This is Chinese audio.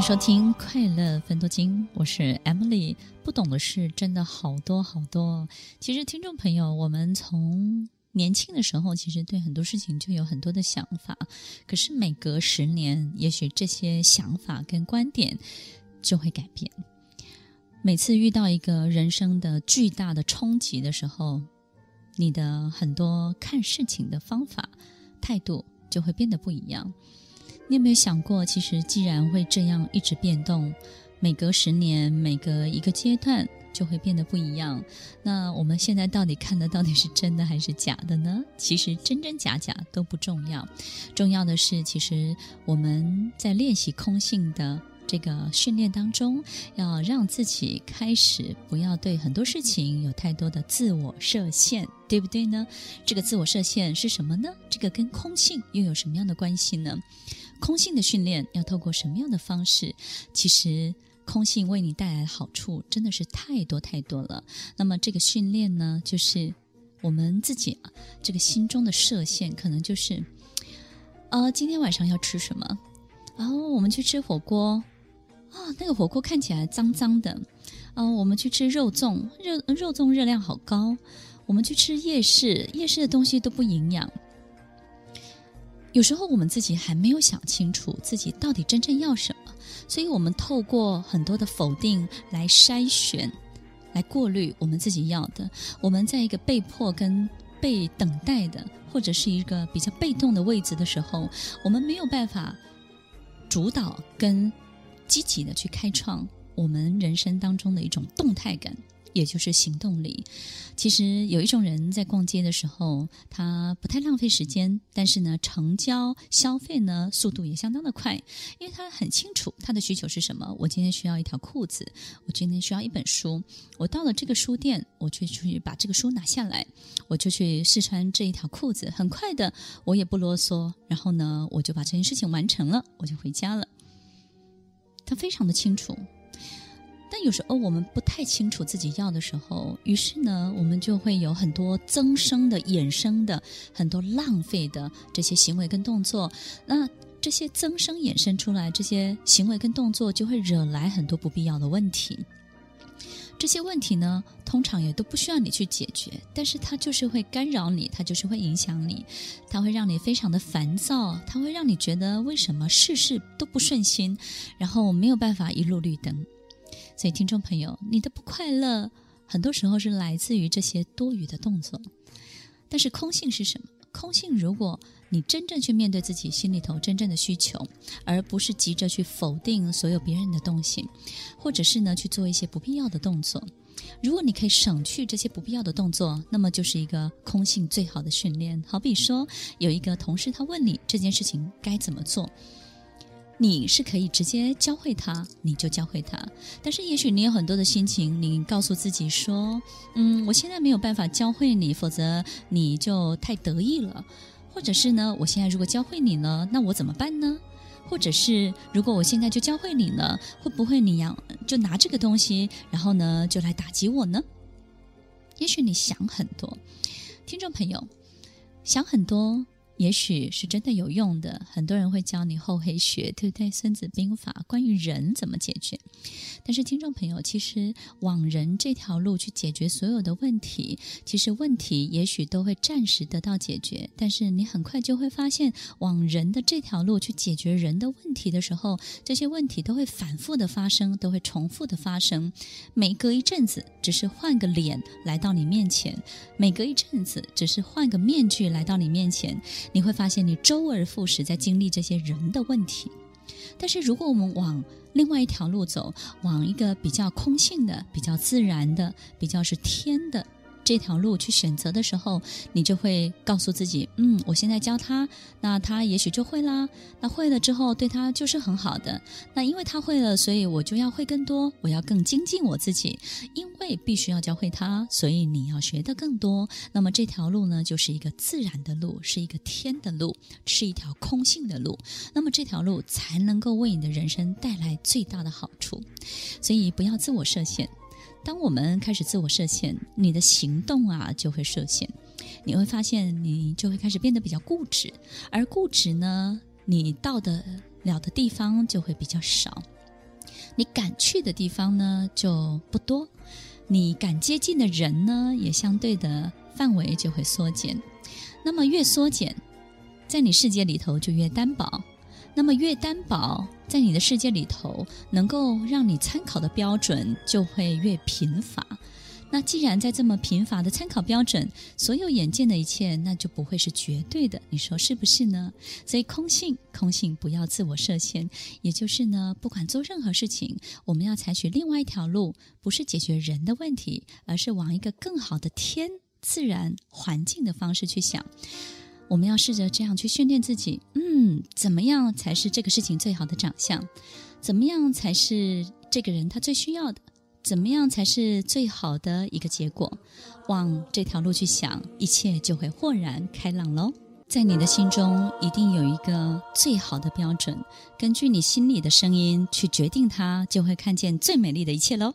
收听《快乐分多金》，我是 Emily。不懂的事真的好多好多。其实，听众朋友，我们从年轻的时候，其实对很多事情就有很多的想法。可是，每隔十年，也许这些想法跟观点就会改变。每次遇到一个人生的巨大的冲击的时候，你的很多看事情的方法、态度就会变得不一样。你有没有想过，其实既然会这样一直变动，每隔十年，每隔一个阶段就会变得不一样。那我们现在到底看的到底是真的还是假的呢？其实真真假假都不重要，重要的是，其实我们在练习空性的这个训练当中，要让自己开始不要对很多事情有太多的自我设限，对不对呢？这个自我设限是什么呢？这个跟空性又有什么样的关系呢？空性的训练要透过什么样的方式？其实空性为你带来的好处真的是太多太多了。那么这个训练呢，就是我们自己啊，这个心中的设限可能就是，呃，今天晚上要吃什么？然后我们去吃火锅，啊，那个火锅看起来脏脏的。啊，我们去吃肉粽，肉肉粽热量好高。我们去吃夜市，夜市的东西都不营养。有时候我们自己还没有想清楚自己到底真正要什么，所以我们透过很多的否定来筛选、来过滤我们自己要的。我们在一个被迫跟被等待的，或者是一个比较被动的位置的时候，我们没有办法主导跟积极的去开创我们人生当中的一种动态感。也就是行动力。其实有一种人在逛街的时候，他不太浪费时间，但是呢，成交消费呢速度也相当的快，因为他很清楚他的需求是什么。我今天需要一条裤子，我今天需要一本书。我到了这个书店，我就去把这个书拿下来，我就去试穿这一条裤子。很快的，我也不啰嗦，然后呢，我就把这件事情完成了，我就回家了。他非常的清楚。但有时候我们不太清楚自己要的时候，于是呢，我们就会有很多增生的、衍生的、很多浪费的这些行为跟动作。那这些增生衍生出来这些行为跟动作，就会惹来很多不必要的问题。这些问题呢，通常也都不需要你去解决，但是它就是会干扰你，它就是会影响你，它会让你非常的烦躁，它会让你觉得为什么事事都不顺心，然后没有办法一路绿灯。所以，听众朋友，你的不快乐很多时候是来自于这些多余的动作。但是，空性是什么？空性，如果你真正去面对自己心里头真正的需求，而不是急着去否定所有别人的东西，或者是呢去做一些不必要的动作。如果你可以省去这些不必要的动作，那么就是一个空性最好的训练。好比说，有一个同事他问你这件事情该怎么做。你是可以直接教会他，你就教会他。但是也许你有很多的心情，你告诉自己说：“嗯，我现在没有办法教会你，否则你就太得意了。”或者是呢，我现在如果教会你了，那我怎么办呢？或者是如果我现在就教会你了，会不会你要就拿这个东西，然后呢就来打击我呢？也许你想很多，听众朋友，想很多。也许是真的有用的，很多人会教你厚黑学，对不对？《孙子兵法》关于人怎么解决。但是，听众朋友，其实往人这条路去解决所有的问题，其实问题也许都会暂时得到解决，但是你很快就会发现，往人的这条路去解决人的问题的时候，这些问题都会反复的发生，都会重复的发生。每隔一阵子，只是换个脸来到你面前；每隔一阵子，只是换个面具来到你面前。你会发现，你周而复始在经历这些人的问题。但是，如果我们往另外一条路走，往一个比较空性的、比较自然的、比较是天的。这条路去选择的时候，你就会告诉自己：嗯，我现在教他，那他也许就会啦。那会了之后，对他就是很好的。那因为他会了，所以我就要会更多，我要更精进我自己。因为必须要教会他，所以你要学得更多。那么这条路呢，就是一个自然的路，是一个天的路，是一条空性的路。那么这条路才能够为你的人生带来最大的好处。所以不要自我设限。当我们开始自我设限，你的行动啊就会设限，你会发现你就会开始变得比较固执，而固执呢，你到得了的地方就会比较少。你敢去的地方呢就不多，你敢接近的人呢也相对的范围就会缩减。那么越缩减，在你世界里头就越单薄。那么越单薄，在你的世界里头，能够让你参考的标准就会越贫乏。那既然在这么贫乏的参考标准，所有眼见的一切，那就不会是绝对的。你说是不是呢？所以空性，空性不要自我设限。也就是呢，不管做任何事情，我们要采取另外一条路，不是解决人的问题，而是往一个更好的天、自然、环境的方式去想。我们要试着这样去训练自己，嗯，怎么样才是这个事情最好的长相？怎么样才是这个人他最需要的？怎么样才是最好的一个结果？往这条路去想，一切就会豁然开朗喽。在你的心中一定有一个最好的标准，根据你心里的声音去决定它，就会看见最美丽的一切喽。